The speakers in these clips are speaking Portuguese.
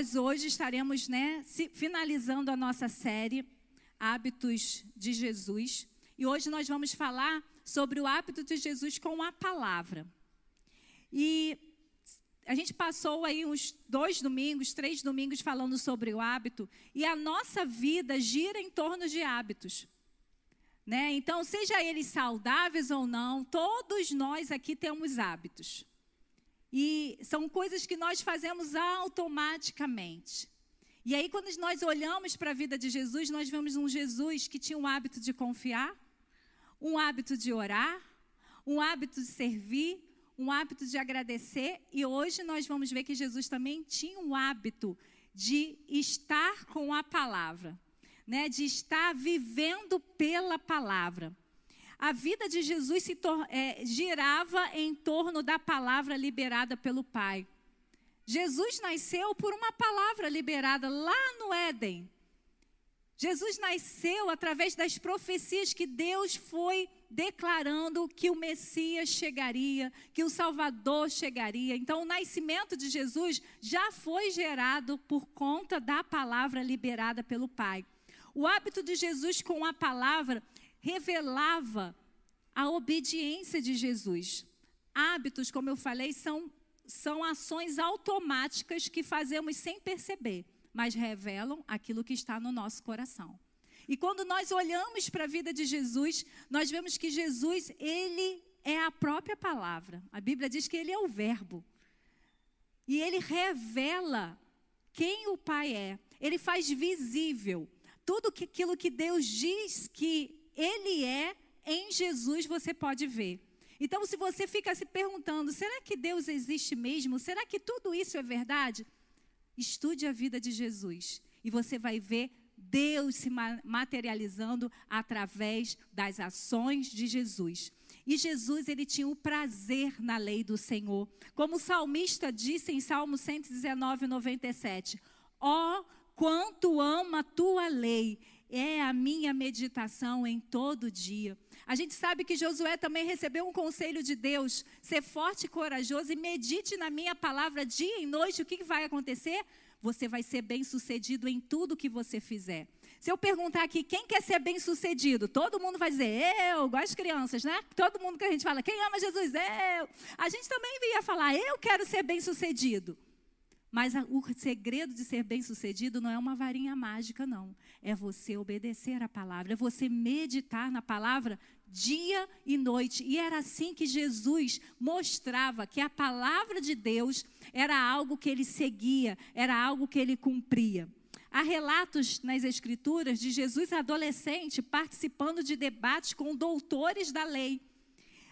Nós hoje estaremos né, finalizando a nossa série Hábitos de Jesus. E hoje nós vamos falar sobre o hábito de Jesus com a palavra. E a gente passou aí uns dois domingos, três domingos falando sobre o hábito, e a nossa vida gira em torno de hábitos. Né? Então, seja eles saudáveis ou não, todos nós aqui temos hábitos. E são coisas que nós fazemos automaticamente. E aí, quando nós olhamos para a vida de Jesus, nós vemos um Jesus que tinha um hábito de confiar, um hábito de orar, um hábito de servir, um hábito de agradecer. E hoje nós vamos ver que Jesus também tinha um hábito de estar com a palavra, né? de estar vivendo pela palavra a vida de Jesus se é, girava em torno da palavra liberada pelo Pai. Jesus nasceu por uma palavra liberada lá no Éden. Jesus nasceu através das profecias que Deus foi declarando que o Messias chegaria, que o Salvador chegaria. Então, o nascimento de Jesus já foi gerado por conta da palavra liberada pelo Pai. O hábito de Jesus com a palavra revelava a obediência de Jesus. Hábitos, como eu falei, são, são ações automáticas que fazemos sem perceber, mas revelam aquilo que está no nosso coração. E quando nós olhamos para a vida de Jesus, nós vemos que Jesus, ele é a própria palavra. A Bíblia diz que ele é o Verbo. E ele revela quem o Pai é. Ele faz visível tudo aquilo que Deus diz que ele é, em Jesus você pode ver. Então, se você fica se perguntando, será que Deus existe mesmo? Será que tudo isso é verdade? Estude a vida de Jesus e você vai ver Deus se materializando através das ações de Jesus. E Jesus, ele tinha o prazer na lei do Senhor. Como o salmista disse em Salmo 119, 97: Ó, oh, quanto ama a tua lei! É a minha meditação em todo dia. A gente sabe que Josué também recebeu um conselho de Deus: ser forte e corajoso e medite na minha palavra dia e noite. O que vai acontecer? Você vai ser bem sucedido em tudo que você fizer. Se eu perguntar aqui quem quer ser bem sucedido, todo mundo vai dizer eu, igual as crianças, né? Todo mundo que a gente fala, quem ama Jesus? Eu. A gente também ia falar, eu quero ser bem sucedido. Mas o segredo de ser bem-sucedido não é uma varinha mágica, não. É você obedecer a palavra, é você meditar na palavra dia e noite. E era assim que Jesus mostrava que a palavra de Deus era algo que ele seguia, era algo que ele cumpria. Há relatos nas Escrituras de Jesus adolescente participando de debates com doutores da lei.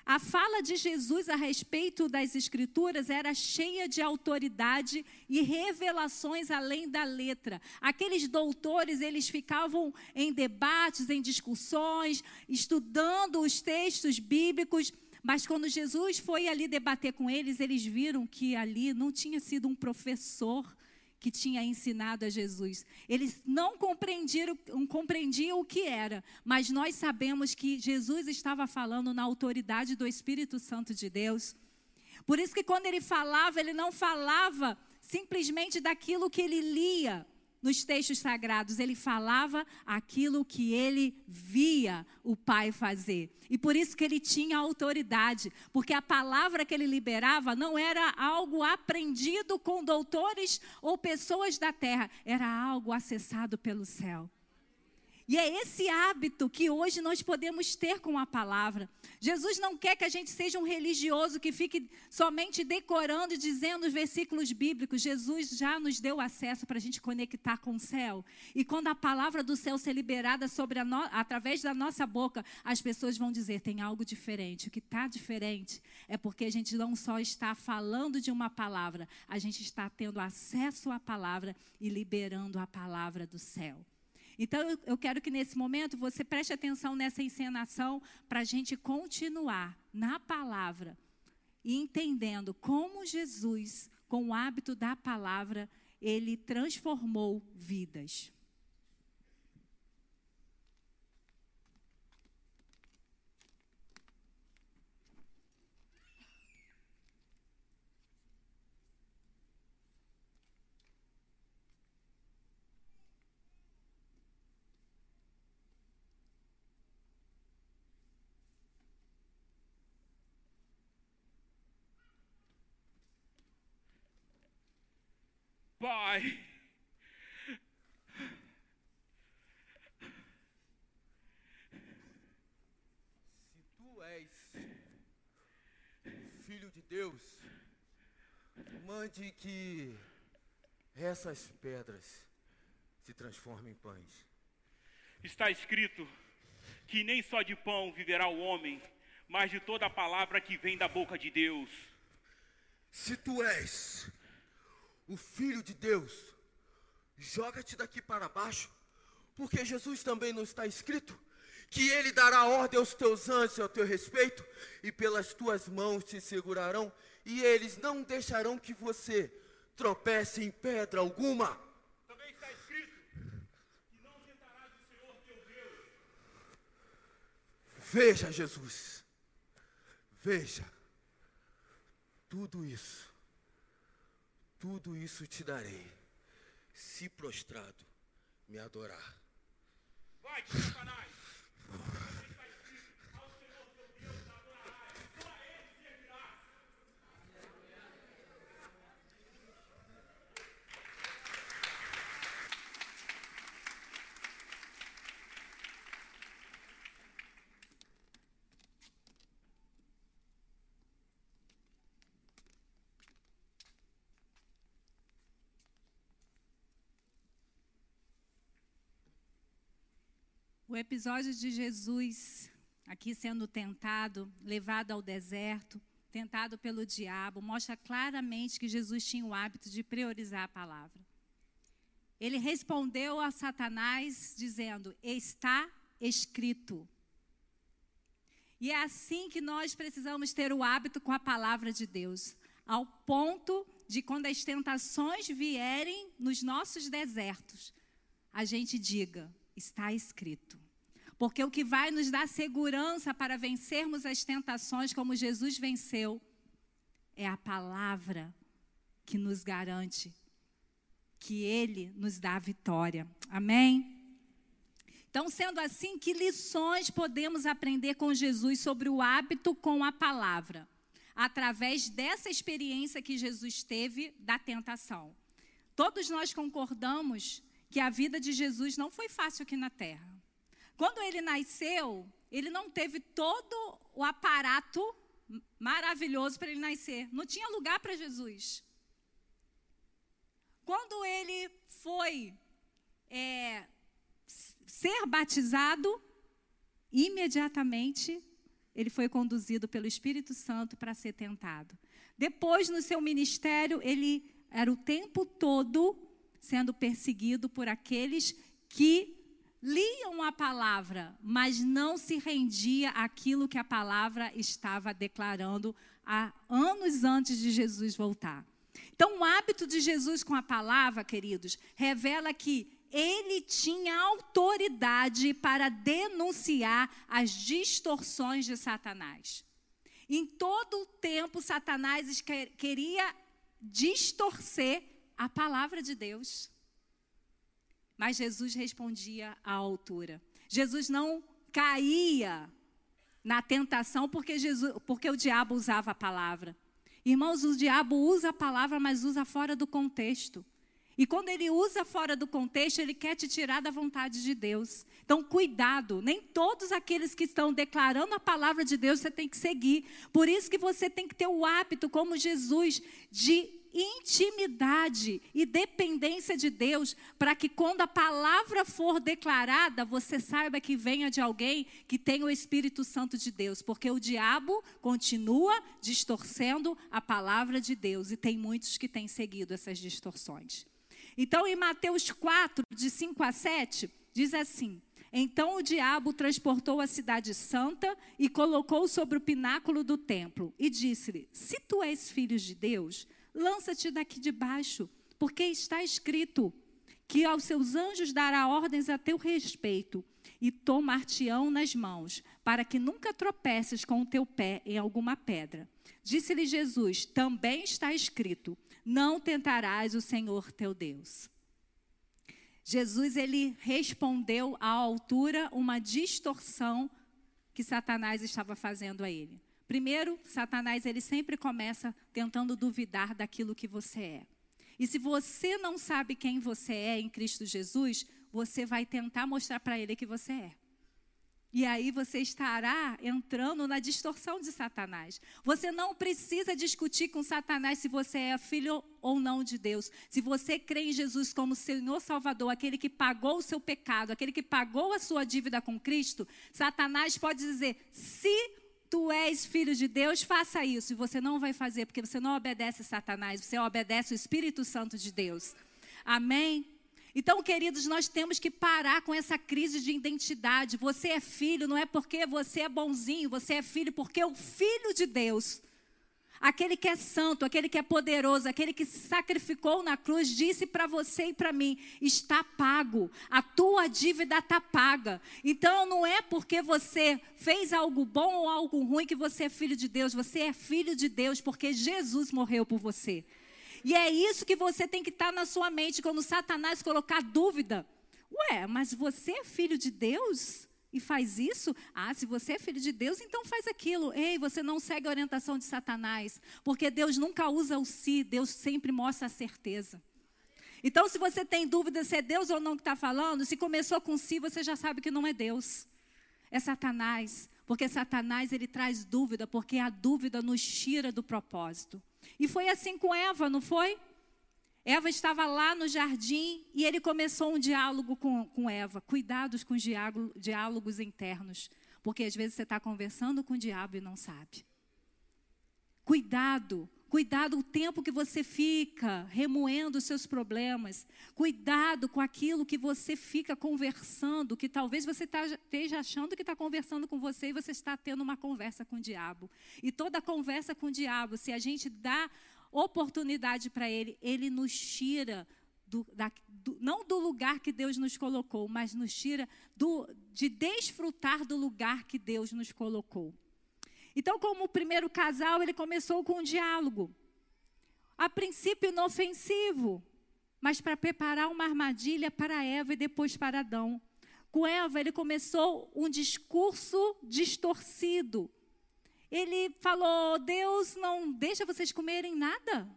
A fala de Jesus a respeito das Escrituras era cheia de autoridade e revelações além da letra. Aqueles doutores, eles ficavam em debates, em discussões, estudando os textos bíblicos. Mas quando Jesus foi ali debater com eles, eles viram que ali não tinha sido um professor que tinha ensinado a Jesus. Eles não compreendiam, compreendiam o que era, mas nós sabemos que Jesus estava falando na autoridade do Espírito Santo de Deus. Por isso que quando ele falava, ele não falava simplesmente daquilo que ele lia, nos textos sagrados, ele falava aquilo que ele via o Pai fazer. E por isso que ele tinha autoridade, porque a palavra que ele liberava não era algo aprendido com doutores ou pessoas da terra, era algo acessado pelo céu. E é esse hábito que hoje nós podemos ter com a palavra. Jesus não quer que a gente seja um religioso que fique somente decorando e dizendo os versículos bíblicos. Jesus já nos deu acesso para a gente conectar com o céu. E quando a palavra do céu ser liberada sobre no... através da nossa boca, as pessoas vão dizer: tem algo diferente. O que está diferente é porque a gente não só está falando de uma palavra, a gente está tendo acesso à palavra e liberando a palavra do céu. Então, eu quero que nesse momento você preste atenção nessa encenação para a gente continuar na palavra e entendendo como Jesus, com o hábito da palavra, ele transformou vidas. Pai. Se tu és filho de Deus, mande que essas pedras se transformem em pães. Está escrito que nem só de pão viverá o homem, mas de toda a palavra que vem da boca de Deus. Se tu és o filho de Deus, joga-te daqui para baixo, porque Jesus também não está escrito que ele dará ordem aos teus anjos ao teu respeito, e pelas tuas mãos te segurarão, e eles não deixarão que você tropece em pedra alguma. Também está escrito que não tentarás o Senhor teu Deus. Veja, Jesus, veja, tudo isso, tudo isso te darei, se prostrado me adorar. Vai, Satanás. Também está escrito, ao Senhor teu Deus adorarás, só a ele servirás. O episódio de Jesus aqui sendo tentado, levado ao deserto, tentado pelo diabo, mostra claramente que Jesus tinha o hábito de priorizar a palavra. Ele respondeu a Satanás dizendo: Está escrito. E é assim que nós precisamos ter o hábito com a palavra de Deus, ao ponto de quando as tentações vierem nos nossos desertos, a gente diga: está escrito. Porque o que vai nos dar segurança para vencermos as tentações como Jesus venceu é a palavra que nos garante que Ele nos dá a vitória. Amém? Então, sendo assim, que lições podemos aprender com Jesus sobre o hábito com a palavra? Através dessa experiência que Jesus teve da tentação. Todos nós concordamos que a vida de Jesus não foi fácil aqui na terra. Quando ele nasceu, ele não teve todo o aparato maravilhoso para ele nascer. Não tinha lugar para Jesus. Quando ele foi é, ser batizado, imediatamente ele foi conduzido pelo Espírito Santo para ser tentado. Depois, no seu ministério, ele era o tempo todo sendo perseguido por aqueles que liam a palavra, mas não se rendia àquilo que a palavra estava declarando há anos antes de Jesus voltar. Então, o hábito de Jesus com a palavra, queridos, revela que ele tinha autoridade para denunciar as distorções de Satanás. Em todo o tempo, Satanás queria distorcer a palavra de Deus. Mas Jesus respondia à altura. Jesus não caía na tentação porque, Jesus, porque o diabo usava a palavra. Irmãos, o diabo usa a palavra, mas usa fora do contexto. E quando ele usa fora do contexto, ele quer te tirar da vontade de Deus. Então, cuidado, nem todos aqueles que estão declarando a palavra de Deus você tem que seguir. Por isso que você tem que ter o hábito, como Jesus, de intimidade e dependência de Deus, para que quando a palavra for declarada, você saiba que venha de alguém que tem o Espírito Santo de Deus, porque o diabo continua distorcendo a palavra de Deus e tem muitos que têm seguido essas distorções. Então, em Mateus 4, de 5 a 7, diz assim: então o diabo transportou a cidade santa e colocou sobre o pináculo do templo e disse-lhe: Se tu és filho de Deus, lança-te daqui de baixo, porque está escrito que aos seus anjos dará ordens a teu respeito e tomar-te-ão nas mãos, para que nunca tropeces com o teu pé em alguma pedra. Disse-lhe Jesus: Também está escrito: Não tentarás o Senhor teu Deus. Jesus ele respondeu à altura uma distorção que Satanás estava fazendo a ele. Primeiro, Satanás ele sempre começa tentando duvidar daquilo que você é. E se você não sabe quem você é em Cristo Jesus, você vai tentar mostrar para ele que você é. E aí você estará entrando na distorção de Satanás. Você não precisa discutir com Satanás se você é filho ou não de Deus. Se você crê em Jesus como Senhor Salvador, aquele que pagou o seu pecado, aquele que pagou a sua dívida com Cristo, Satanás pode dizer: se tu és filho de Deus, faça isso. E você não vai fazer, porque você não obedece Satanás, você obedece o Espírito Santo de Deus. Amém? Então, queridos, nós temos que parar com essa crise de identidade. Você é filho, não é porque você é bonzinho, você é filho porque o filho de Deus, aquele que é santo, aquele que é poderoso, aquele que se sacrificou na cruz, disse para você e para mim: está pago, a tua dívida está paga. Então, não é porque você fez algo bom ou algo ruim que você é filho de Deus, você é filho de Deus porque Jesus morreu por você. E é isso que você tem que estar tá na sua mente quando Satanás colocar dúvida. Ué, mas você é filho de Deus? E faz isso? Ah, se você é filho de Deus, então faz aquilo. Ei, você não segue a orientação de Satanás. Porque Deus nunca usa o si, Deus sempre mostra a certeza. Então, se você tem dúvida se é Deus ou não que está falando, se começou com si, você já sabe que não é Deus. É Satanás. Porque Satanás, ele traz dúvida, porque a dúvida nos tira do propósito. E foi assim com Eva, não foi? Eva estava lá no jardim e ele começou um diálogo com, com Eva. Cuidados com os diálogos internos. Porque às vezes você está conversando com o diabo e não sabe. Cuidado Cuidado o tempo que você fica remoendo os seus problemas. Cuidado com aquilo que você fica conversando, que talvez você tá, esteja achando que está conversando com você e você está tendo uma conversa com o diabo. E toda conversa com o diabo, se a gente dá oportunidade para ele, ele nos tira do, da, do, não do lugar que Deus nos colocou, mas nos tira do, de desfrutar do lugar que Deus nos colocou. Então, como o primeiro casal, ele começou com um diálogo. A princípio inofensivo, mas para preparar uma armadilha para Eva e depois para Adão. Com Eva, ele começou um discurso distorcido. Ele falou: Deus não deixa vocês comerem nada.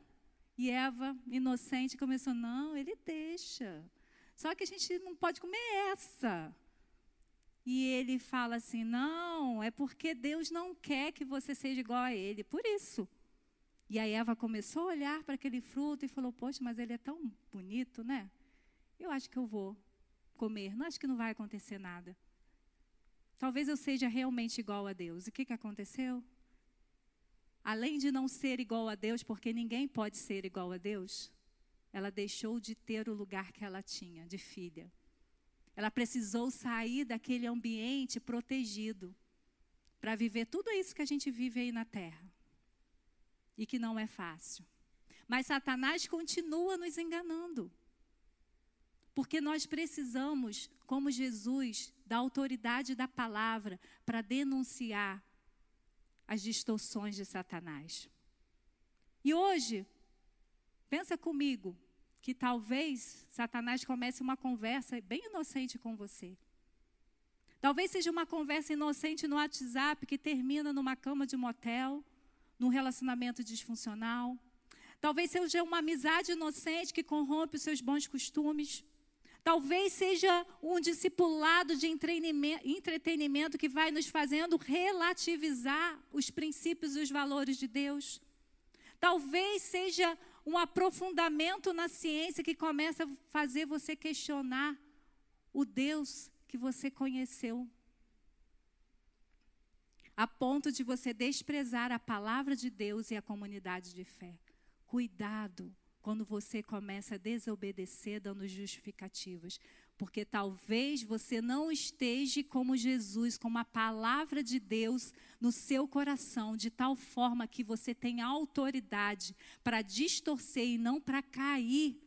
E Eva, inocente, começou: Não, ele deixa. Só que a gente não pode comer essa. E ele fala assim: não, é porque Deus não quer que você seja igual a ele, por isso. E aí Eva começou a olhar para aquele fruto e falou: Poxa, mas ele é tão bonito, né? Eu acho que eu vou comer, não acho que não vai acontecer nada. Talvez eu seja realmente igual a Deus. E o que, que aconteceu? Além de não ser igual a Deus, porque ninguém pode ser igual a Deus, ela deixou de ter o lugar que ela tinha de filha. Ela precisou sair daquele ambiente protegido para viver tudo isso que a gente vive aí na terra. E que não é fácil. Mas Satanás continua nos enganando. Porque nós precisamos, como Jesus, da autoridade da palavra para denunciar as distorções de Satanás. E hoje, pensa comigo, que talvez Satanás comece uma conversa bem inocente com você. Talvez seja uma conversa inocente no WhatsApp que termina numa cama de motel, num relacionamento disfuncional. Talvez seja uma amizade inocente que corrompe os seus bons costumes. Talvez seja um discipulado de entretenimento que vai nos fazendo relativizar os princípios e os valores de Deus. Talvez seja um aprofundamento na ciência que começa a fazer você questionar o Deus que você conheceu. A ponto de você desprezar a palavra de Deus e a comunidade de fé. Cuidado quando você começa a desobedecer dando justificativas. Porque talvez você não esteja como Jesus, com a palavra de Deus no seu coração, de tal forma que você tenha autoridade para distorcer e não para cair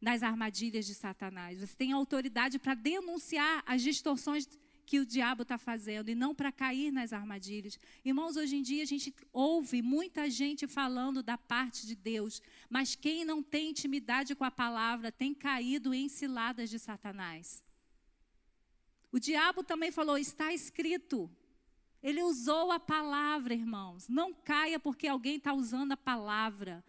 nas armadilhas de Satanás. Você tem autoridade para denunciar as distorções que o diabo está fazendo e não para cair nas armadilhas. Irmãos, hoje em dia a gente ouve muita gente falando da parte de Deus, mas quem não tem intimidade com a palavra tem caído em ciladas de Satanás. O diabo também falou: está escrito. Ele usou a palavra, irmãos. Não caia porque alguém está usando a palavra.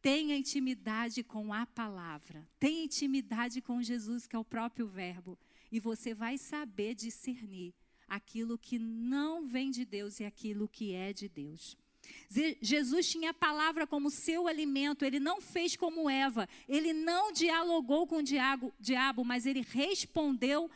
Tenha intimidade com a palavra. Tenha intimidade com Jesus, que é o próprio Verbo. E você vai saber discernir aquilo que não vem de Deus e aquilo que é de Deus. Jesus tinha a palavra como seu alimento, ele não fez como Eva, ele não dialogou com o diabo, diabo, mas ele respondeu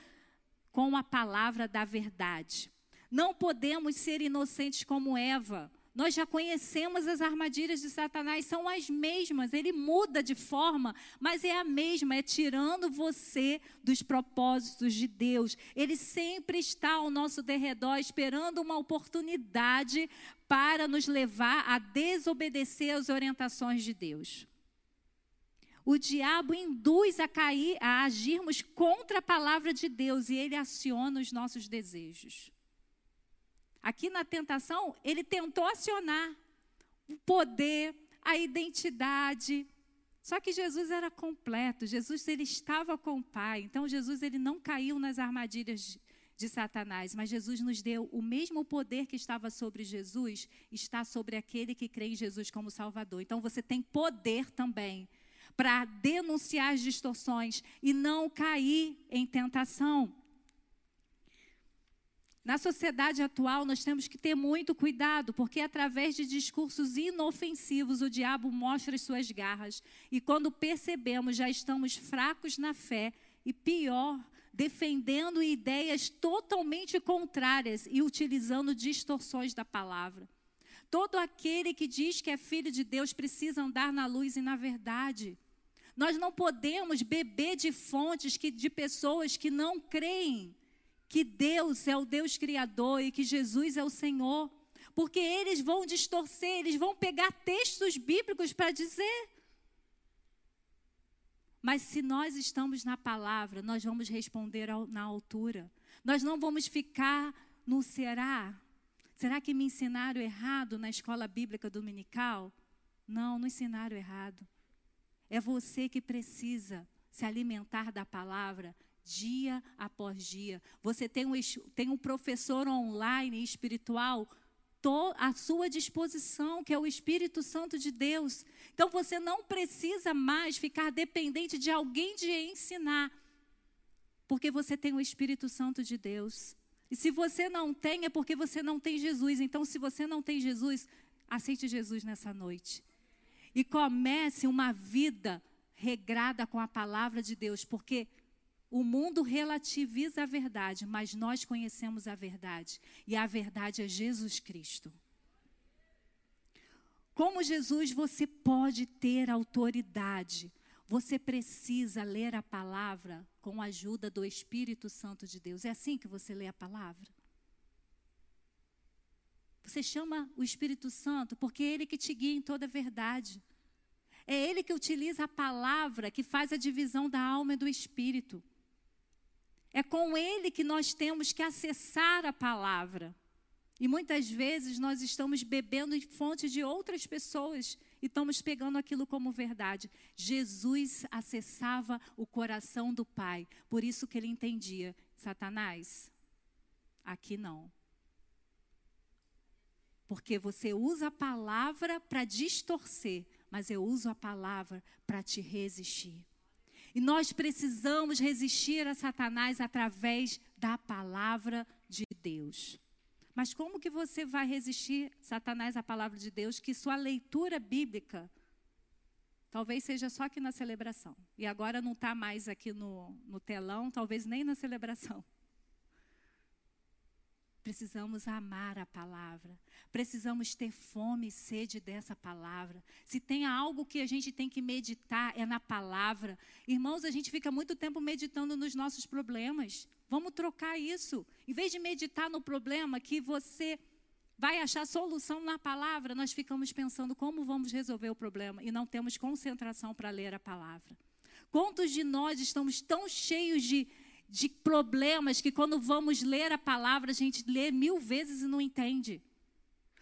com a palavra da verdade. Não podemos ser inocentes como Eva. Nós já conhecemos as armadilhas de Satanás, são as mesmas. Ele muda de forma, mas é a mesma, é tirando você dos propósitos de Deus. Ele sempre está ao nosso derredor, esperando uma oportunidade para nos levar a desobedecer às orientações de Deus. O diabo induz a cair, a agirmos contra a palavra de Deus e ele aciona os nossos desejos. Aqui na tentação, ele tentou acionar o poder, a identidade. Só que Jesus era completo, Jesus ele estava com o Pai. Então Jesus ele não caiu nas armadilhas de, de Satanás, mas Jesus nos deu o mesmo poder que estava sobre Jesus, está sobre aquele que crê em Jesus como Salvador. Então você tem poder também para denunciar as distorções e não cair em tentação. Na sociedade atual, nós temos que ter muito cuidado, porque através de discursos inofensivos o diabo mostra as suas garras. E quando percebemos, já estamos fracos na fé e pior, defendendo ideias totalmente contrárias e utilizando distorções da palavra. Todo aquele que diz que é filho de Deus precisa andar na luz e na verdade. Nós não podemos beber de fontes que, de pessoas que não creem que Deus é o Deus Criador e que Jesus é o Senhor. Porque eles vão distorcer, eles vão pegar textos bíblicos para dizer. Mas se nós estamos na palavra, nós vamos responder na altura. Nós não vamos ficar no será. Será que me ensinaram errado na escola bíblica dominical? Não, não ensinaram errado. É você que precisa se alimentar da palavra dia após dia. Você tem um, tem um professor online espiritual à sua disposição, que é o Espírito Santo de Deus. Então você não precisa mais ficar dependente de alguém de ensinar, porque você tem o Espírito Santo de Deus. E se você não tem, é porque você não tem Jesus. Então, se você não tem Jesus, aceite Jesus nessa noite. E comece uma vida regrada com a palavra de Deus, porque o mundo relativiza a verdade, mas nós conhecemos a verdade. E a verdade é Jesus Cristo. Como Jesus, você pode ter autoridade. Você precisa ler a palavra com a ajuda do Espírito Santo de Deus. É assim que você lê a palavra? Você chama o Espírito Santo porque é ele que te guia em toda a verdade. É ele que utiliza a palavra que faz a divisão da alma e do espírito. É com ele que nós temos que acessar a palavra. E muitas vezes nós estamos bebendo em fonte de outras pessoas e estamos pegando aquilo como verdade. Jesus acessava o coração do Pai, por isso que ele entendia: Satanás, aqui não. Porque você usa a palavra para distorcer, mas eu uso a palavra para te resistir. E nós precisamos resistir a Satanás através da palavra de Deus. Mas como que você vai resistir Satanás à palavra de Deus que sua leitura bíblica talvez seja só aqui na celebração. E agora não está mais aqui no, no telão, talvez nem na celebração. Precisamos amar a palavra. Precisamos ter fome e sede dessa palavra. Se tem algo que a gente tem que meditar, é na palavra. Irmãos, a gente fica muito tempo meditando nos nossos problemas. Vamos trocar isso. Em vez de meditar no problema que você vai achar solução na palavra, nós ficamos pensando como vamos resolver o problema e não temos concentração para ler a palavra. Quantos de nós estamos tão cheios de de problemas que quando vamos ler a palavra, a gente lê mil vezes e não entende.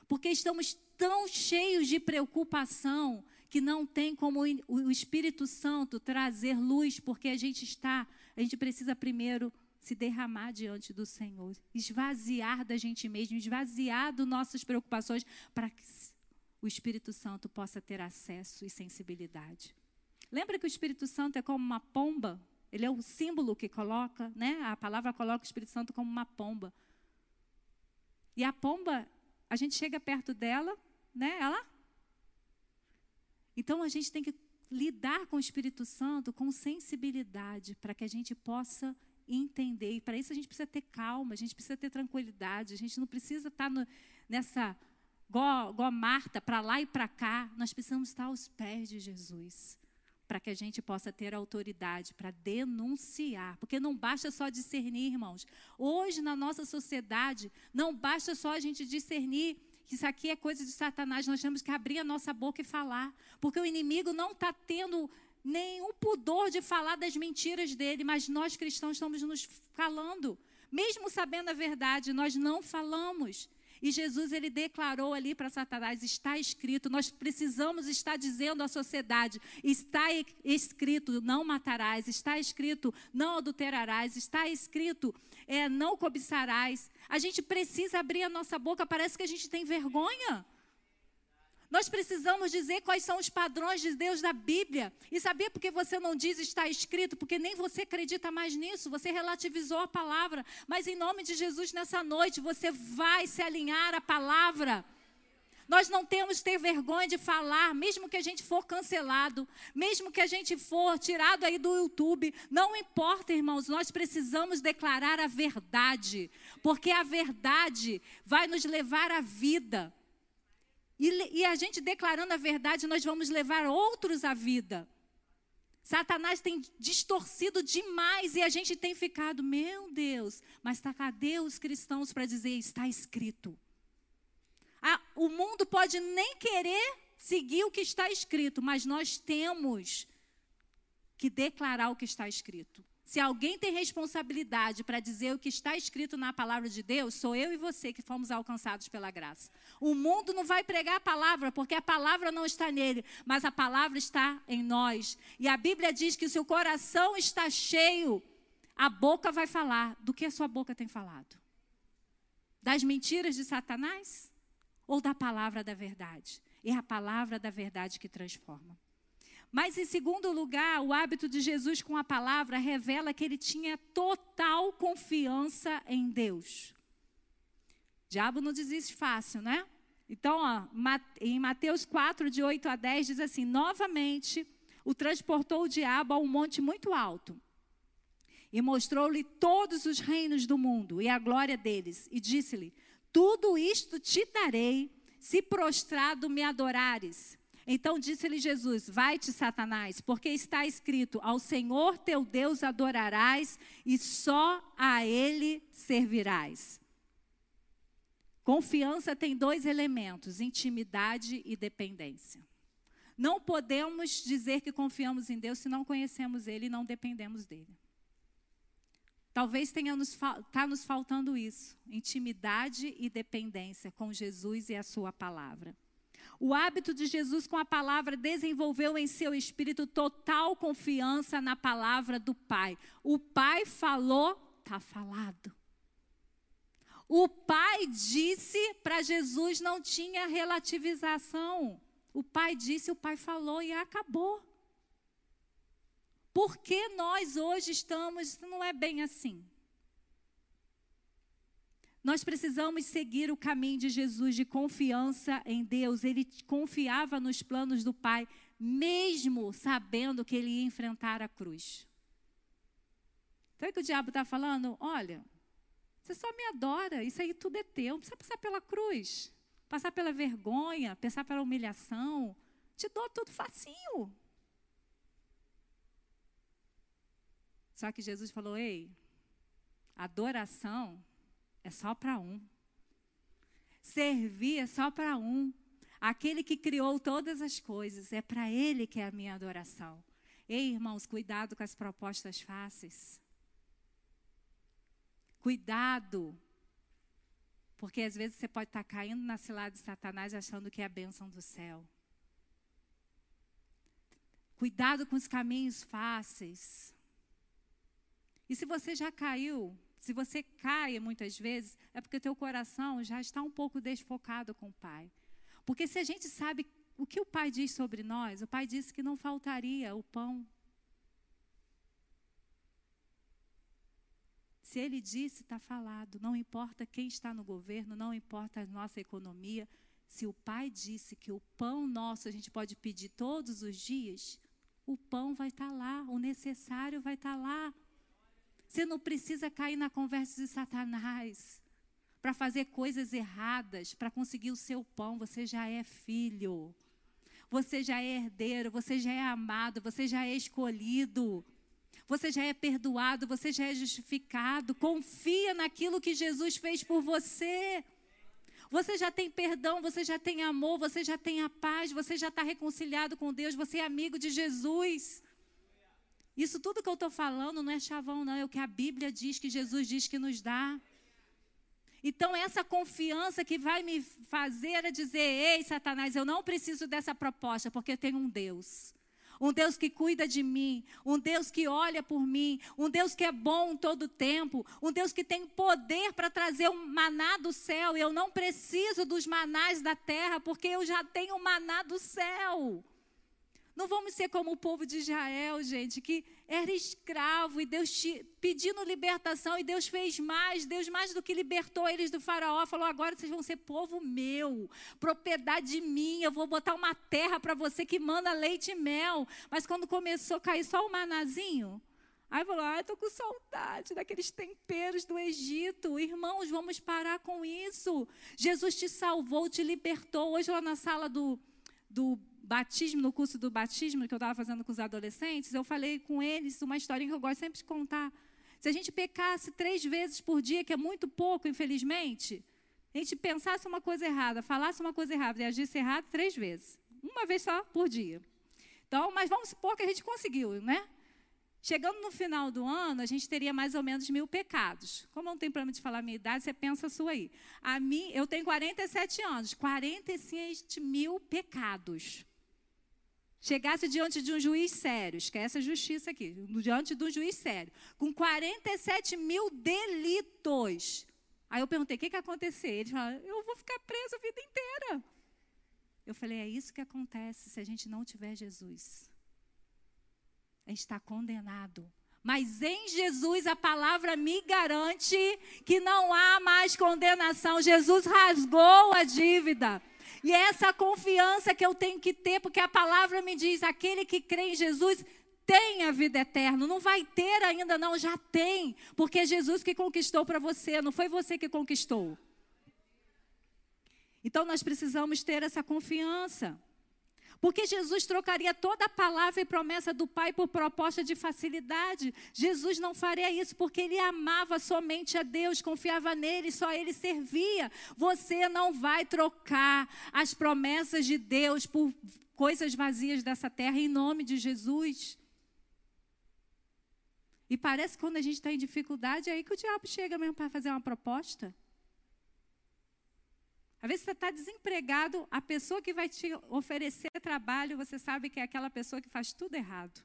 Porque estamos tão cheios de preocupação que não tem como o Espírito Santo trazer luz, porque a gente está, a gente precisa primeiro se derramar diante do Senhor, esvaziar da gente mesmo, esvaziar das nossas preocupações para o Espírito Santo possa ter acesso e sensibilidade. Lembra que o Espírito Santo é como uma pomba? Ele é o símbolo que coloca, né? A palavra coloca o Espírito Santo como uma pomba. E a pomba, a gente chega perto dela, né? Ela. Então a gente tem que lidar com o Espírito Santo com sensibilidade para que a gente possa entender. E para isso a gente precisa ter calma, a gente precisa ter tranquilidade, a gente não precisa estar no, nessa igual Marta, para lá e para cá. Nós precisamos estar aos pés de Jesus para que a gente possa ter autoridade para denunciar, porque não basta só discernir, irmãos. Hoje na nossa sociedade não basta só a gente discernir que isso aqui é coisa de Satanás, nós temos que abrir a nossa boca e falar, porque o inimigo não está tendo nenhum pudor de falar das mentiras dele, mas nós cristãos estamos nos calando, mesmo sabendo a verdade, nós não falamos. E Jesus ele declarou ali para Satanás: está escrito, nós precisamos estar dizendo à sociedade: está escrito, não matarás, está escrito, não adulterarás, está escrito, é, não cobiçarás. A gente precisa abrir a nossa boca, parece que a gente tem vergonha. Nós precisamos dizer quais são os padrões de Deus da Bíblia. E saber porque você não diz está escrito, porque nem você acredita mais nisso, você relativizou a palavra. Mas em nome de Jesus, nessa noite, você vai se alinhar à palavra. Nós não temos que ter vergonha de falar, mesmo que a gente for cancelado, mesmo que a gente for tirado aí do YouTube. Não importa, irmãos, nós precisamos declarar a verdade, porque a verdade vai nos levar à vida. E, e a gente declarando a verdade, nós vamos levar outros à vida. Satanás tem distorcido demais e a gente tem ficado, meu Deus, mas tá, cadê os cristãos para dizer está escrito? Ah, o mundo pode nem querer seguir o que está escrito, mas nós temos que declarar o que está escrito. Se alguém tem responsabilidade para dizer o que está escrito na palavra de Deus, sou eu e você que fomos alcançados pela graça. O mundo não vai pregar a palavra, porque a palavra não está nele, mas a palavra está em nós. E a Bíblia diz que se o coração está cheio, a boca vai falar. Do que a sua boca tem falado? Das mentiras de Satanás? Ou da palavra da verdade? É a palavra da verdade que transforma. Mas, em segundo lugar, o hábito de Jesus com a palavra revela que ele tinha total confiança em Deus. O diabo não desiste fácil, né? Então, ó, em Mateus 4, de 8 a 10, diz assim: Novamente o transportou o diabo a um monte muito alto e mostrou-lhe todos os reinos do mundo e a glória deles, e disse-lhe: Tudo isto te darei se prostrado me adorares. Então disse-lhe Jesus: Vai-te, Satanás, porque está escrito: Ao Senhor teu Deus adorarás e só a Ele servirás. Confiança tem dois elementos: intimidade e dependência. Não podemos dizer que confiamos em Deus se não conhecemos Ele e não dependemos dele. Talvez tenha nos, tá nos faltando isso: intimidade e dependência com Jesus e a Sua palavra. O hábito de Jesus com a palavra desenvolveu em seu espírito total confiança na palavra do Pai. O Pai falou, está falado. O Pai disse para Jesus, não tinha relativização. O Pai disse, o Pai falou e acabou. Por que nós hoje estamos, não é bem assim. Nós precisamos seguir o caminho de Jesus de confiança em Deus. Ele confiava nos planos do Pai, mesmo sabendo que ele ia enfrentar a cruz. Então é que o diabo está falando: olha, você só me adora, isso aí tudo é teu. Não precisa passar pela cruz, passar pela vergonha, passar pela humilhação. Te dou tudo facinho. Só que Jesus falou: ei, adoração é só para um. Servir é só para um. Aquele que criou todas as coisas, é para ele que é a minha adoração. Ei, irmãos, cuidado com as propostas fáceis. Cuidado. Porque às vezes você pode estar caindo na cilada de Satanás achando que é a bênção do céu. Cuidado com os caminhos fáceis. E se você já caiu, se você cai muitas vezes, é porque teu coração já está um pouco desfocado com o Pai. Porque se a gente sabe o que o Pai diz sobre nós, o Pai disse que não faltaria o pão. Se ele disse, está falado. Não importa quem está no governo, não importa a nossa economia. Se o Pai disse que o pão nosso a gente pode pedir todos os dias, o pão vai estar tá lá, o necessário vai estar tá lá. Você não precisa cair na conversa de Satanás para fazer coisas erradas, para conseguir o seu pão. Você já é filho. Você já é herdeiro, você já é amado, você já é escolhido. Você já é perdoado, você já é justificado. Confia naquilo que Jesus fez por você. Você já tem perdão, você já tem amor, você já tem a paz, você já está reconciliado com Deus, você é amigo de Jesus. Isso tudo que eu estou falando não é chavão, não, é o que a Bíblia diz, que Jesus diz que nos dá. Então, essa confiança que vai me fazer a dizer: Ei, Satanás, eu não preciso dessa proposta, porque eu tenho um Deus um Deus que cuida de mim, um Deus que olha por mim, um Deus que é bom todo tempo, um Deus que tem poder para trazer um maná do céu. Eu não preciso dos manás da terra, porque eu já tenho o maná do céu. Não vamos ser como o povo de Israel, gente, que era escravo e Deus te, pedindo libertação e Deus fez mais. Deus, mais do que libertou eles do Faraó, falou: agora vocês vão ser povo meu, propriedade minha. Eu vou botar uma terra para você que manda leite e mel. Mas quando começou a cair só o manazinho, Aí falou: ah, estou com saudade daqueles temperos do Egito. Irmãos, vamos parar com isso. Jesus te salvou, te libertou. Hoje, lá na sala do, do batismo, no curso do batismo que eu estava fazendo com os adolescentes, eu falei com eles uma historinha que eu gosto sempre de contar. Se a gente pecasse três vezes por dia, que é muito pouco, infelizmente, a gente pensasse uma coisa errada, falasse uma coisa errada e agisse errado três vezes. Uma vez só por dia. Então, mas vamos supor que a gente conseguiu, né? Chegando no final do ano, a gente teria mais ou menos mil pecados. Como não tem problema de falar a minha idade, você pensa a sua aí. A mim, eu tenho 47 anos, 47 mil pecados chegasse diante de um juiz sério, esquece a justiça aqui, diante de um juiz sério, com 47 mil delitos. Aí eu perguntei, o que, que ia acontecer? Ele falou, eu vou ficar preso a vida inteira. Eu falei, é isso que acontece se a gente não tiver Jesus. A gente está condenado. Mas em Jesus a palavra me garante que não há mais condenação. Jesus rasgou a dívida. E é essa confiança que eu tenho que ter, porque a palavra me diz: aquele que crê em Jesus tem a vida eterna. Não vai ter ainda, não, já tem. Porque é Jesus que conquistou para você, não foi você que conquistou. Então nós precisamos ter essa confiança. Porque Jesus trocaria toda a palavra e promessa do Pai por proposta de facilidade. Jesus não faria isso porque ele amava somente a Deus, confiava nele, só ele servia. Você não vai trocar as promessas de Deus por coisas vazias dessa terra em nome de Jesus. E parece que quando a gente está em dificuldade, é aí que o diabo chega mesmo para fazer uma proposta. Às vezes você está desempregado, a pessoa que vai te oferecer trabalho, você sabe que é aquela pessoa que faz tudo errado.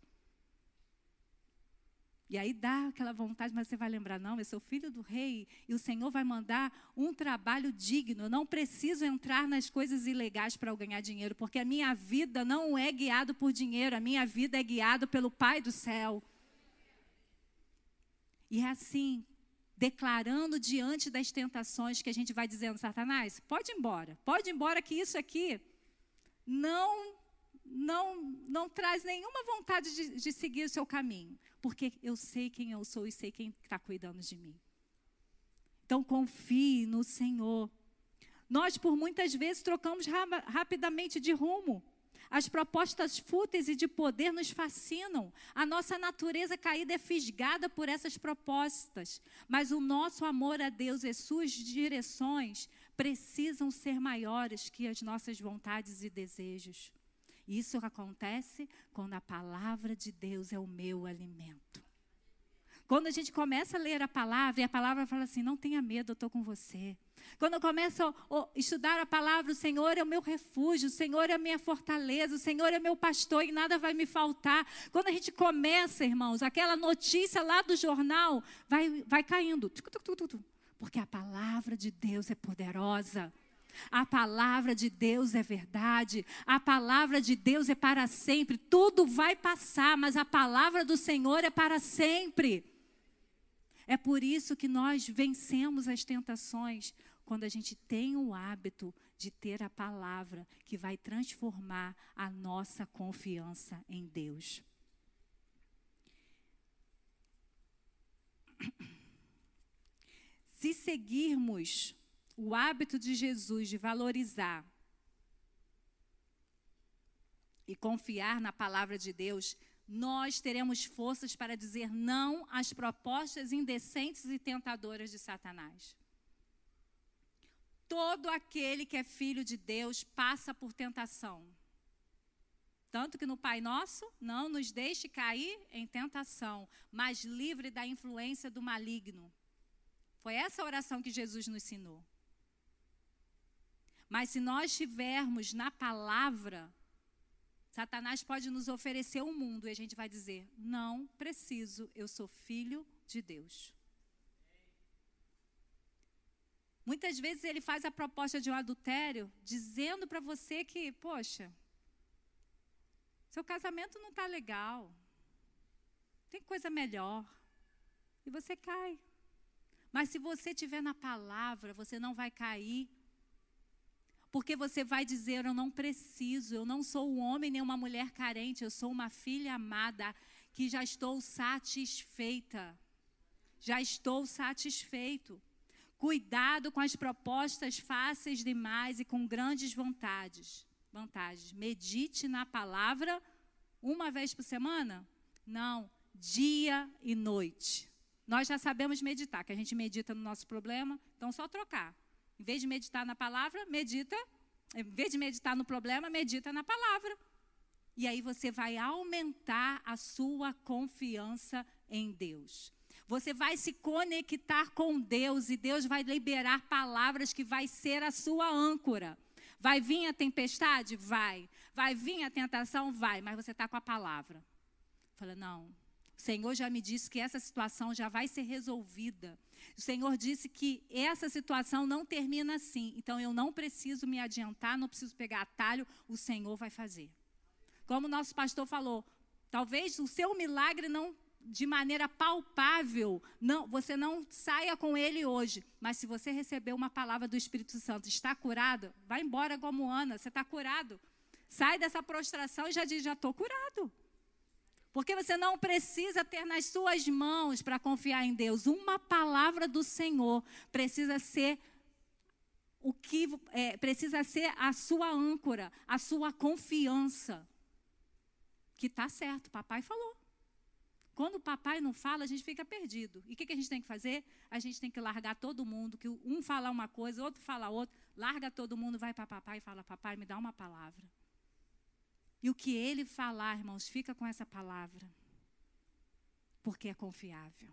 E aí dá aquela vontade, mas você vai lembrar: não, eu sou filho do rei e o Senhor vai mandar um trabalho digno. Eu não preciso entrar nas coisas ilegais para eu ganhar dinheiro, porque a minha vida não é guiada por dinheiro, a minha vida é guiada pelo Pai do céu. E é assim declarando diante das tentações que a gente vai dizendo, Satanás, pode ir embora, pode ir embora que isso aqui não não não traz nenhuma vontade de, de seguir o seu caminho, porque eu sei quem eu sou e sei quem está cuidando de mim. Então confie no Senhor. Nós por muitas vezes trocamos ra rapidamente de rumo. As propostas fúteis e de poder nos fascinam. A nossa natureza caída é fisgada por essas propostas. Mas o nosso amor a Deus e suas direções precisam ser maiores que as nossas vontades e desejos. Isso acontece quando a palavra de Deus é o meu alimento. Quando a gente começa a ler a palavra e a palavra fala assim: não tenha medo, eu estou com você. Quando eu começo a estudar a palavra, o Senhor é o meu refúgio, o Senhor é a minha fortaleza, o Senhor é meu pastor e nada vai me faltar. Quando a gente começa, irmãos, aquela notícia lá do jornal vai, vai caindo. Porque a palavra de Deus é poderosa. A palavra de Deus é verdade. A palavra de Deus é para sempre. Tudo vai passar, mas a palavra do Senhor é para sempre. É por isso que nós vencemos as tentações quando a gente tem o hábito de ter a palavra que vai transformar a nossa confiança em Deus. Se seguirmos o hábito de Jesus de valorizar e confiar na palavra de Deus, nós teremos forças para dizer não às propostas indecentes e tentadoras de Satanás. Todo aquele que é filho de Deus passa por tentação. Tanto que no Pai Nosso, não nos deixe cair em tentação, mas livre da influência do maligno. Foi essa oração que Jesus nos ensinou. Mas se nós estivermos na palavra, Satanás pode nos oferecer o um mundo e a gente vai dizer: não preciso, eu sou filho de Deus. Muitas vezes ele faz a proposta de um adultério, dizendo para você que, poxa, seu casamento não está legal, tem coisa melhor, e você cai. Mas se você estiver na palavra, você não vai cair porque você vai dizer: Eu não preciso, eu não sou um homem nem uma mulher carente, eu sou uma filha amada que já estou satisfeita. Já estou satisfeito. Cuidado com as propostas fáceis demais e com grandes vontades. Vantagens. Medite na palavra uma vez por semana? Não, dia e noite. Nós já sabemos meditar, que a gente medita no nosso problema, então só trocar. Em vez de meditar na palavra, medita. Em vez de meditar no problema, medita na palavra. E aí você vai aumentar a sua confiança em Deus. Você vai se conectar com Deus e Deus vai liberar palavras que vai ser a sua âncora. Vai vir a tempestade? Vai. Vai vir a tentação? Vai. Mas você está com a palavra. Fala, não. O Senhor já me disse que essa situação já vai ser resolvida. O Senhor disse que essa situação não termina assim. Então eu não preciso me adiantar, não preciso pegar atalho, o Senhor vai fazer. Como o nosso pastor falou, talvez o seu milagre não de maneira palpável, não, você não saia com ele hoje, mas se você receber uma palavra do Espírito Santo, está curado, vai embora como Ana, você está curado. Sai dessa prostração e já diz, já estou curado. Porque você não precisa ter nas suas mãos para confiar em Deus. Uma palavra do Senhor precisa ser o que é, precisa ser a sua âncora, a sua confiança. Que está certo, papai falou. Quando o papai não fala, a gente fica perdido. E o que, que, a gente tem que fazer? A gente tem que largar todo mundo, que um fala uma coisa, outro fala outra, larga todo mundo, vai para papai e fala, papai, me dá uma palavra. E o que ele falar, irmãos, fica com essa palavra. Porque é confiável.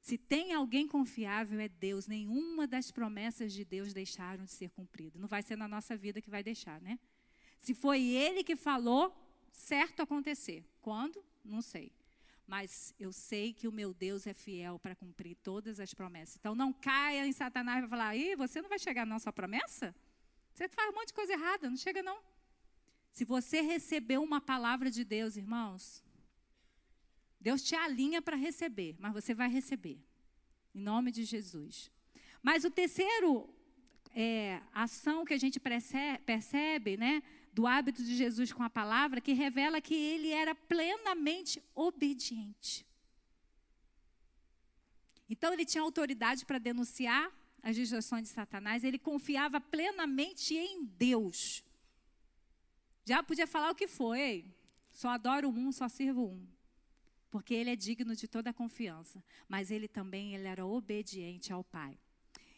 Se tem alguém confiável, é Deus. Nenhuma das promessas de Deus deixaram de ser cumpridas. Não vai ser na nossa vida que vai deixar, né? Se foi ele que falou, certo acontecer. Quando? Não sei. Mas eu sei que o meu Deus é fiel para cumprir todas as promessas. Então não caia em Satanás e falar: Ih, você não vai chegar na sua promessa? Você faz um monte de coisa errada, não chega não. Se você recebeu uma palavra de Deus, irmãos, Deus te alinha para receber, mas você vai receber. Em nome de Jesus. Mas o terceiro é, ação que a gente percebe, percebe, né, do hábito de Jesus com a palavra, que revela que ele era plenamente obediente. Então ele tinha autoridade para denunciar as distrações de Satanás, ele confiava plenamente em Deus. Já podia falar o que foi. Só adoro um, só sirvo um. Porque ele é digno de toda a confiança. Mas ele também ele era obediente ao Pai.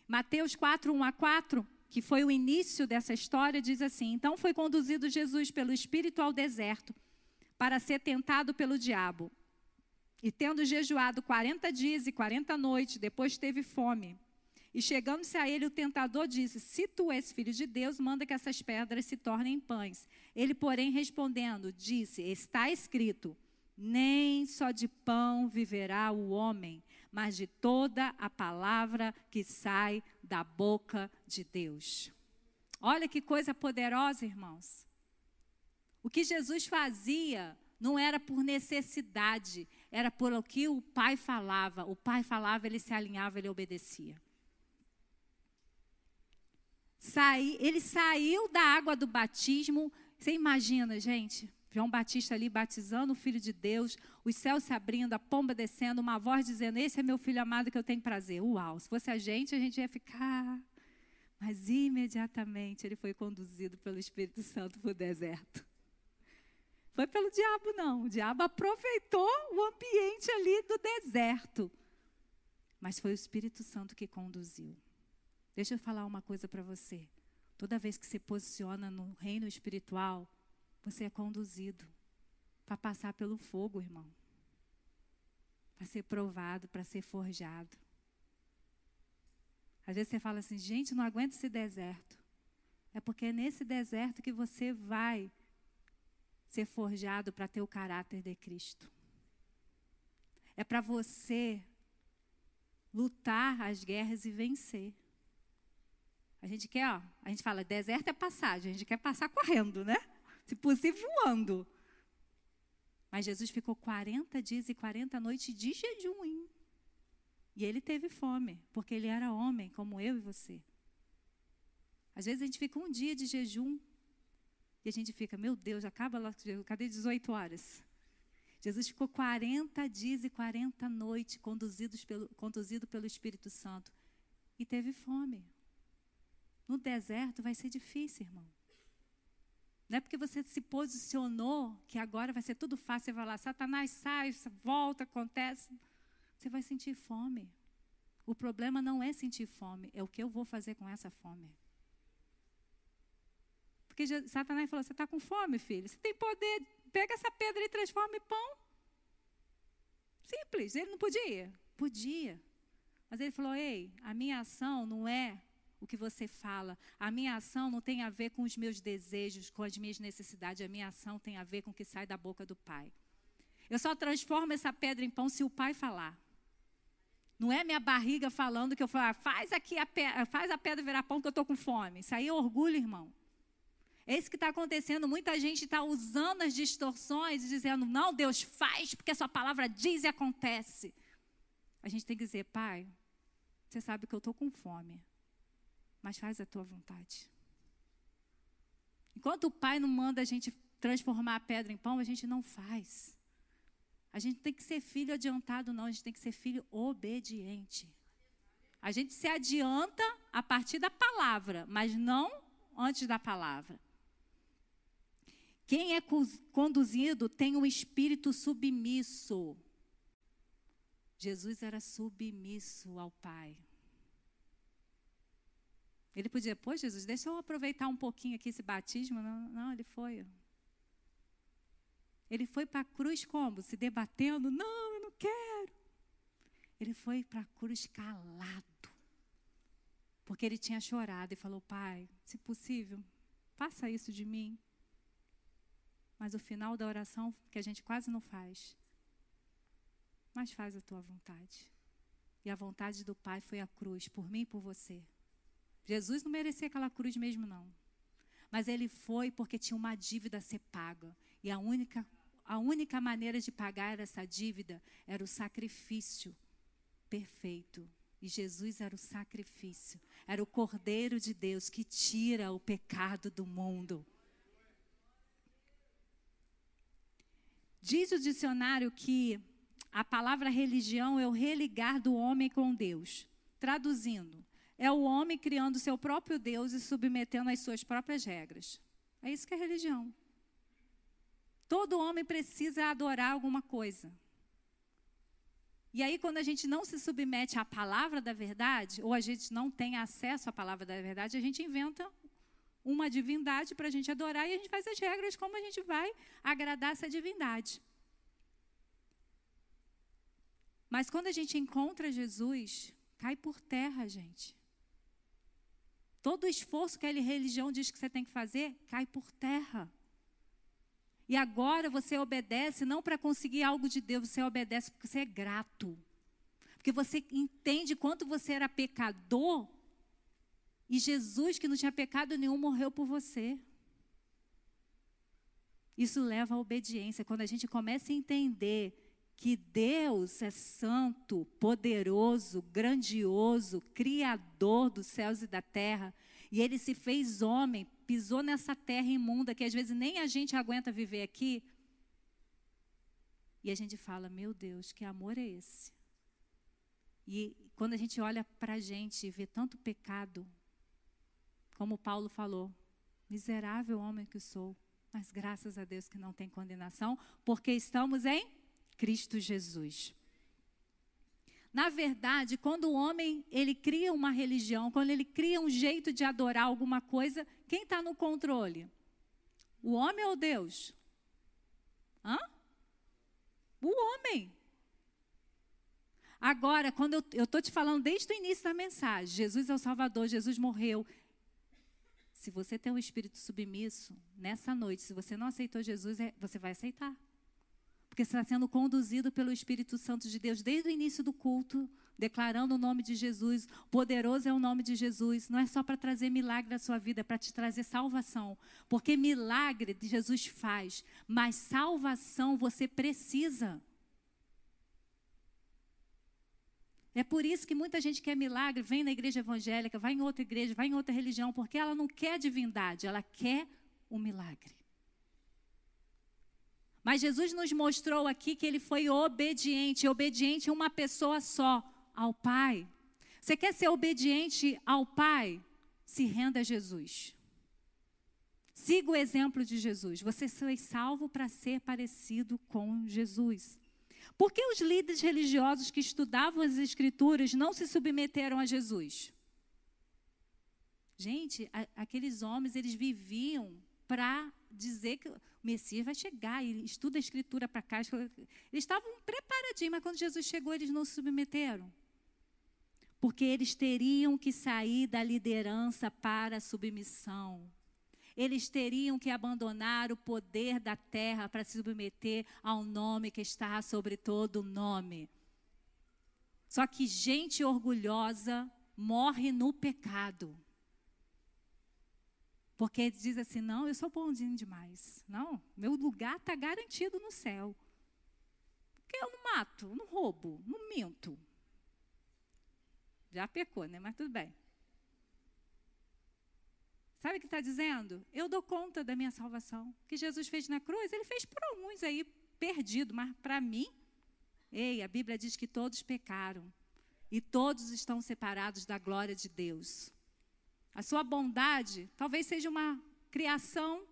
Mateus 4, 1 a 4, que foi o início dessa história, diz assim: Então foi conduzido Jesus pelo Espírito ao deserto para ser tentado pelo diabo. E tendo jejuado 40 dias e 40 noites, depois teve fome. E chegando-se a ele, o tentador disse: Se tu és filho de Deus, manda que essas pedras se tornem pães. Ele, porém, respondendo, disse: Está escrito: Nem só de pão viverá o homem, mas de toda a palavra que sai da boca de Deus. Olha que coisa poderosa, irmãos. O que Jesus fazia não era por necessidade, era por o que o Pai falava. O Pai falava, ele se alinhava, ele obedecia. Ele saiu da água do batismo. Você imagina, gente? João Batista ali batizando o Filho de Deus, os céus se abrindo, a pomba descendo, uma voz dizendo: Esse é meu filho amado que eu tenho prazer. Uau! Se fosse a gente, a gente ia ficar. Mas imediatamente ele foi conduzido pelo Espírito Santo para o deserto. Foi pelo diabo, não. O diabo aproveitou o ambiente ali do deserto. Mas foi o Espírito Santo que conduziu. Deixa eu falar uma coisa para você. Toda vez que se posiciona no reino espiritual, você é conduzido para passar pelo fogo, irmão. Para ser provado, para ser forjado. Às vezes você fala assim, gente, não aguento esse deserto. É porque é nesse deserto que você vai ser forjado para ter o caráter de Cristo. É para você lutar as guerras e vencer. A gente quer, ó, a gente fala, deserto é passagem, a gente quer passar correndo, né? Se possível, voando. Mas Jesus ficou 40 dias e 40 noites de jejum? E ele teve fome, porque ele era homem, como eu e você. Às vezes a gente fica um dia de jejum e a gente fica, meu Deus, acaba lá, cadê 18 horas? Jesus ficou 40 dias e 40 noites conduzidos pelo, conduzido pelo Espírito Santo e teve fome. No deserto vai ser difícil, irmão. Não é porque você se posicionou que agora vai ser tudo fácil. Você vai lá, Satanás sai, volta, acontece. Você vai sentir fome. O problema não é sentir fome, é o que eu vou fazer com essa fome. Porque Satanás falou: Você está com fome, filho? Você tem poder, pega essa pedra e transforma em pão. Simples. Ele não podia? Podia. Mas ele falou: Ei, a minha ação não é o que você fala. A minha ação não tem a ver com os meus desejos, com as minhas necessidades. A minha ação tem a ver com o que sai da boca do Pai. Eu só transformo essa pedra em pão se o Pai falar. Não é minha barriga falando que eu falo, ah, faz aqui a pedra, faz a pedra virar pão que eu estou com fome. Isso aí é orgulho, irmão. É isso que está acontecendo. Muita gente está usando as distorções e dizendo, não, Deus faz, porque a sua palavra diz e acontece. A gente tem que dizer, Pai, você sabe que eu estou com fome mas faz a tua vontade. Enquanto o Pai não manda a gente transformar a pedra em pão, a gente não faz. A gente tem que ser filho adiantado, não, a gente tem que ser filho obediente. A gente se adianta a partir da palavra, mas não antes da palavra. Quem é conduzido tem um espírito submisso. Jesus era submisso ao Pai. Ele podia, pô, Jesus, deixa eu aproveitar um pouquinho aqui esse batismo. Não, não ele foi. Ele foi para a cruz como? Se debatendo? Não, eu não quero. Ele foi para a cruz calado. Porque ele tinha chorado e falou: Pai, se possível, faça isso de mim. Mas o final da oração, que a gente quase não faz, mas faz a tua vontade. E a vontade do Pai foi a cruz, por mim e por você. Jesus não merecia aquela cruz mesmo, não. Mas ele foi porque tinha uma dívida a ser paga. E a única, a única maneira de pagar essa dívida era o sacrifício perfeito. E Jesus era o sacrifício, era o Cordeiro de Deus que tira o pecado do mundo. Diz o dicionário que a palavra religião é o religar do homem com Deus. Traduzindo, é o homem criando seu próprio Deus e submetendo às suas próprias regras. É isso que é religião. Todo homem precisa adorar alguma coisa. E aí, quando a gente não se submete à palavra da verdade, ou a gente não tem acesso à palavra da verdade, a gente inventa uma divindade para a gente adorar e a gente faz as regras como a gente vai agradar essa divindade. Mas quando a gente encontra Jesus, cai por terra, gente. Todo o esforço que a religião diz que você tem que fazer cai por terra. E agora você obedece não para conseguir algo de Deus, você obedece porque você é grato. Porque você entende quanto você era pecador e Jesus, que não tinha pecado nenhum, morreu por você. Isso leva à obediência. Quando a gente começa a entender que Deus é santo, poderoso, grandioso, criador dos céus e da terra, e ele se fez homem, pisou nessa terra imunda que às vezes nem a gente aguenta viver aqui. E a gente fala: Meu Deus, que amor é esse? E quando a gente olha para a gente e vê tanto pecado, como Paulo falou, miserável homem que sou, mas graças a Deus que não tem condenação, porque estamos em Cristo Jesus. Na verdade, quando o homem ele cria uma religião, quando ele cria um jeito de adorar alguma coisa, quem está no controle? O homem ou Deus? Hã? O homem. Agora, quando eu estou te falando desde o início da mensagem, Jesus é o Salvador, Jesus morreu, se você tem um espírito submisso, nessa noite, se você não aceitou Jesus, é, você vai aceitar. Porque você está sendo conduzido pelo Espírito Santo de Deus desde o início do culto, declarando o nome de Jesus. Poderoso é o nome de Jesus. Não é só para trazer milagre à sua vida, é para te trazer salvação. Porque milagre Jesus faz, mas salvação você precisa. É por isso que muita gente quer milagre, vem na igreja evangélica, vai em outra igreja, vai em outra religião, porque ela não quer divindade, ela quer o milagre. Mas Jesus nos mostrou aqui que ele foi obediente, obediente a uma pessoa só, ao Pai. Você quer ser obediente ao Pai? Se renda a Jesus. Siga o exemplo de Jesus. Você foi salvo para ser parecido com Jesus. Por que os líderes religiosos que estudavam as Escrituras não se submeteram a Jesus? Gente, a, aqueles homens, eles viviam para dizer que o Messias vai chegar, e estuda a Escritura para cá. Eles estavam preparadinhos, mas quando Jesus chegou, eles não se submeteram. Porque eles teriam que sair da liderança para a submissão eles teriam que abandonar o poder da terra para se submeter ao nome que está sobre todo nome. Só que gente orgulhosa morre no pecado. Porque diz assim: não, eu sou bonzinho demais. Não, meu lugar está garantido no céu. Porque eu não mato, não roubo, não minto. Já pecou, né? Mas tudo bem. Sabe o que está dizendo? Eu dou conta da minha salvação. O que Jesus fez na cruz, ele fez por alguns aí perdido, mas para mim, ei, a Bíblia diz que todos pecaram e todos estão separados da glória de Deus. A sua bondade talvez seja uma criação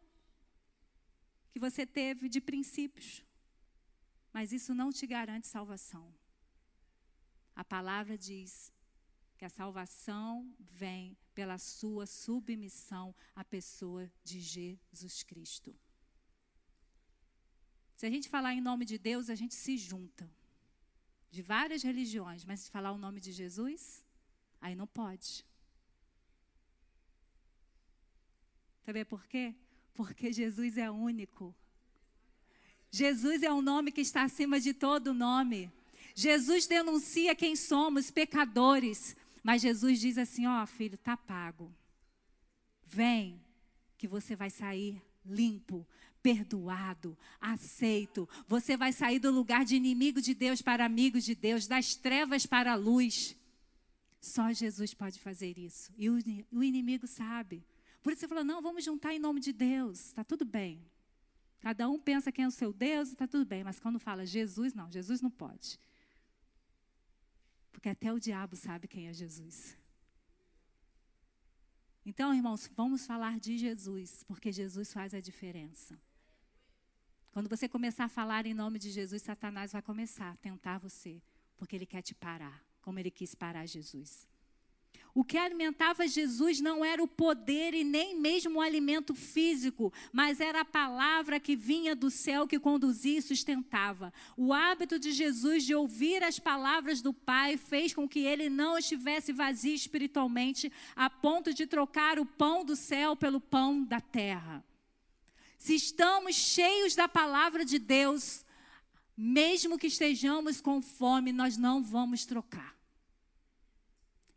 que você teve de princípios, mas isso não te garante salvação. A palavra diz que a salvação vem pela sua submissão à pessoa de Jesus Cristo. Se a gente falar em nome de Deus, a gente se junta. De várias religiões, mas se falar o nome de Jesus, aí não pode. Sabe por quê? Porque Jesus é único. Jesus é um nome que está acima de todo nome. Jesus denuncia quem somos, pecadores. Mas Jesus diz assim: Ó, oh, filho, tá pago. Vem, que você vai sair limpo, perdoado, aceito. Você vai sair do lugar de inimigo de Deus para amigo de Deus, das trevas para a luz. Só Jesus pode fazer isso. E o, o inimigo sabe. Por isso você falou: não, vamos juntar em nome de Deus. Está tudo bem. Cada um pensa quem é o seu Deus, está tudo bem. Mas quando fala Jesus, não, Jesus não pode. Porque até o diabo sabe quem é Jesus. Então, irmãos, vamos falar de Jesus, porque Jesus faz a diferença. Quando você começar a falar em nome de Jesus, Satanás vai começar a tentar você, porque ele quer te parar, como ele quis parar Jesus. O que alimentava Jesus não era o poder e nem mesmo o alimento físico, mas era a palavra que vinha do céu que conduzia e sustentava. O hábito de Jesus de ouvir as palavras do Pai fez com que ele não estivesse vazio espiritualmente, a ponto de trocar o pão do céu pelo pão da terra. Se estamos cheios da palavra de Deus, Mesmo que estejamos com fome, nós não vamos trocar.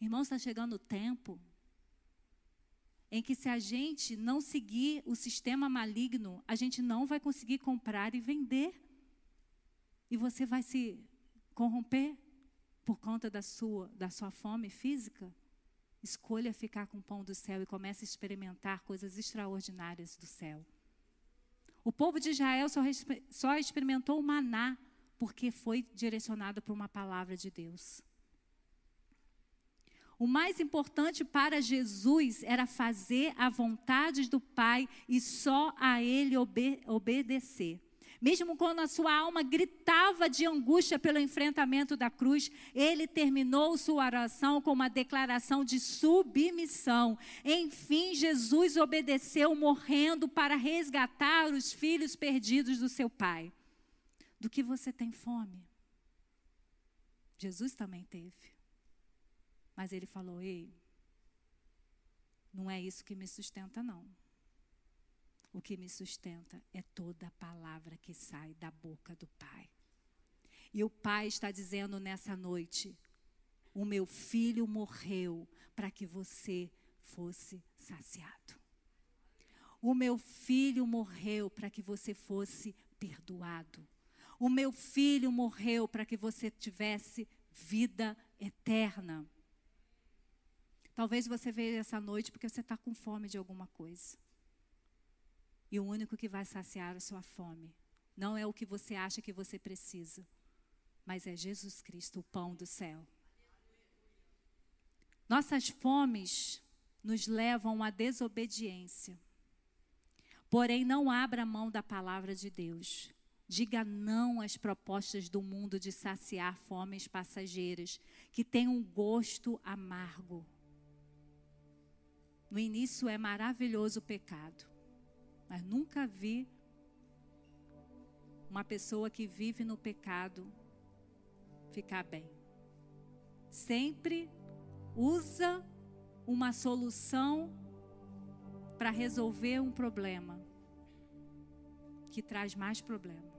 Irmãos, está chegando o tempo em que, se a gente não seguir o sistema maligno, a gente não vai conseguir comprar e vender. E você vai se corromper por conta da sua, da sua fome física. Escolha ficar com o pão do céu e comece a experimentar coisas extraordinárias do céu. O povo de Israel só, só experimentou o maná porque foi direcionado por uma palavra de Deus. O mais importante para Jesus era fazer a vontade do Pai e só a Ele obe obedecer. Mesmo quando a sua alma gritava de angústia pelo enfrentamento da cruz, ele terminou sua oração com uma declaração de submissão. Enfim, Jesus obedeceu, morrendo para resgatar os filhos perdidos do seu Pai. Do que você tem fome? Jesus também teve. Mas ele falou: Ei, não é isso que me sustenta, não. O que me sustenta é toda a palavra que sai da boca do Pai. E o Pai está dizendo nessa noite: O meu filho morreu para que você fosse saciado. O meu filho morreu para que você fosse perdoado. O meu filho morreu para que você tivesse vida eterna. Talvez você veja essa noite porque você está com fome de alguma coisa. E o único que vai saciar a sua fome não é o que você acha que você precisa, mas é Jesus Cristo, o pão do céu. Nossas fomes nos levam à desobediência. Porém, não abra mão da palavra de Deus. Diga não às propostas do mundo de saciar fomes passageiras, que têm um gosto amargo. No início é maravilhoso o pecado, mas nunca vi uma pessoa que vive no pecado ficar bem. Sempre usa uma solução para resolver um problema que traz mais problema.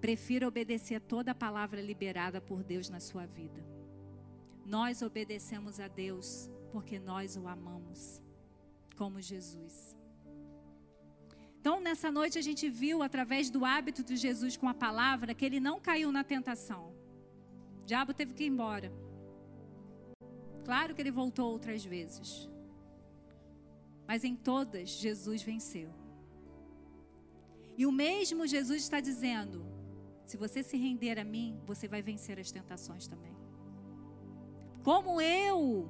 Prefira obedecer toda a palavra liberada por Deus na sua vida. Nós obedecemos a Deus porque nós o amamos, como Jesus. Então, nessa noite, a gente viu, através do hábito de Jesus com a palavra, que ele não caiu na tentação. O diabo teve que ir embora. Claro que ele voltou outras vezes. Mas em todas, Jesus venceu. E o mesmo Jesus está dizendo: se você se render a mim, você vai vencer as tentações também. Como eu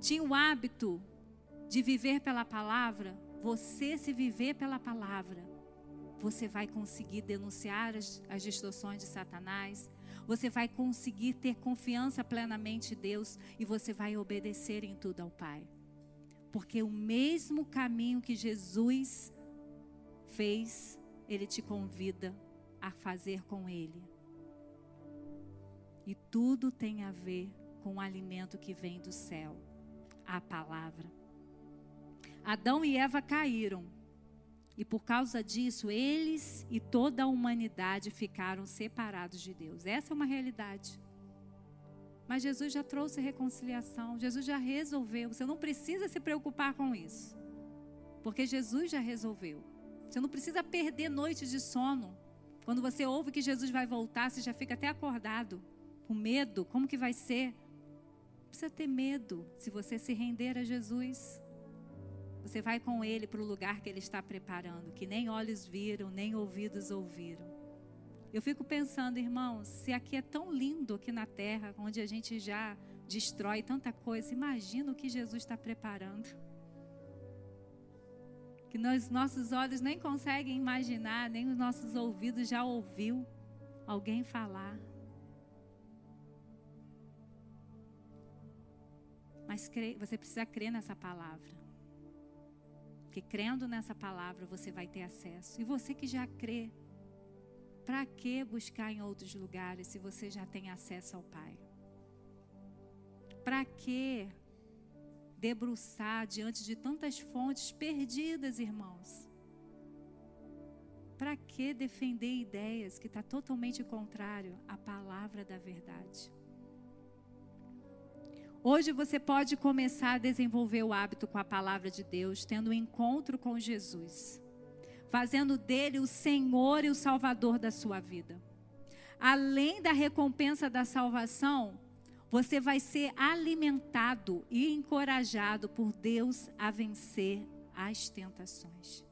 tinha o hábito de viver pela palavra, você se viver pela palavra, você vai conseguir denunciar as, as distorções de Satanás, você vai conseguir ter confiança plenamente em Deus e você vai obedecer em tudo ao Pai. Porque o mesmo caminho que Jesus fez, Ele te convida a fazer com Ele. E tudo tem a ver com o alimento que vem do céu a palavra. Adão e Eva caíram. E por causa disso, eles e toda a humanidade ficaram separados de Deus. Essa é uma realidade. Mas Jesus já trouxe reconciliação, Jesus já resolveu. Você não precisa se preocupar com isso. Porque Jesus já resolveu. Você não precisa perder noites de sono. Quando você ouve que Jesus vai voltar, você já fica até acordado com medo, como que vai ser? Não precisa ter medo se você se render a Jesus. Você vai com Ele para o lugar que Ele está preparando, que nem olhos viram, nem ouvidos ouviram. Eu fico pensando, irmãos, se aqui é tão lindo aqui na terra, onde a gente já destrói tanta coisa, imagina o que Jesus está preparando. Que nós, nossos olhos nem conseguem imaginar, nem os nossos ouvidos já ouviu alguém falar. Mas você precisa crer nessa palavra. Porque crendo nessa palavra você vai ter acesso. E você que já crê, para que buscar em outros lugares se você já tem acesso ao Pai? Para que debruçar diante de tantas fontes perdidas, irmãos? Para que defender ideias que está totalmente contrário à palavra da verdade? Hoje você pode começar a desenvolver o hábito com a palavra de Deus, tendo um encontro com Jesus, fazendo dele o Senhor e o Salvador da sua vida. Além da recompensa da salvação, você vai ser alimentado e encorajado por Deus a vencer as tentações.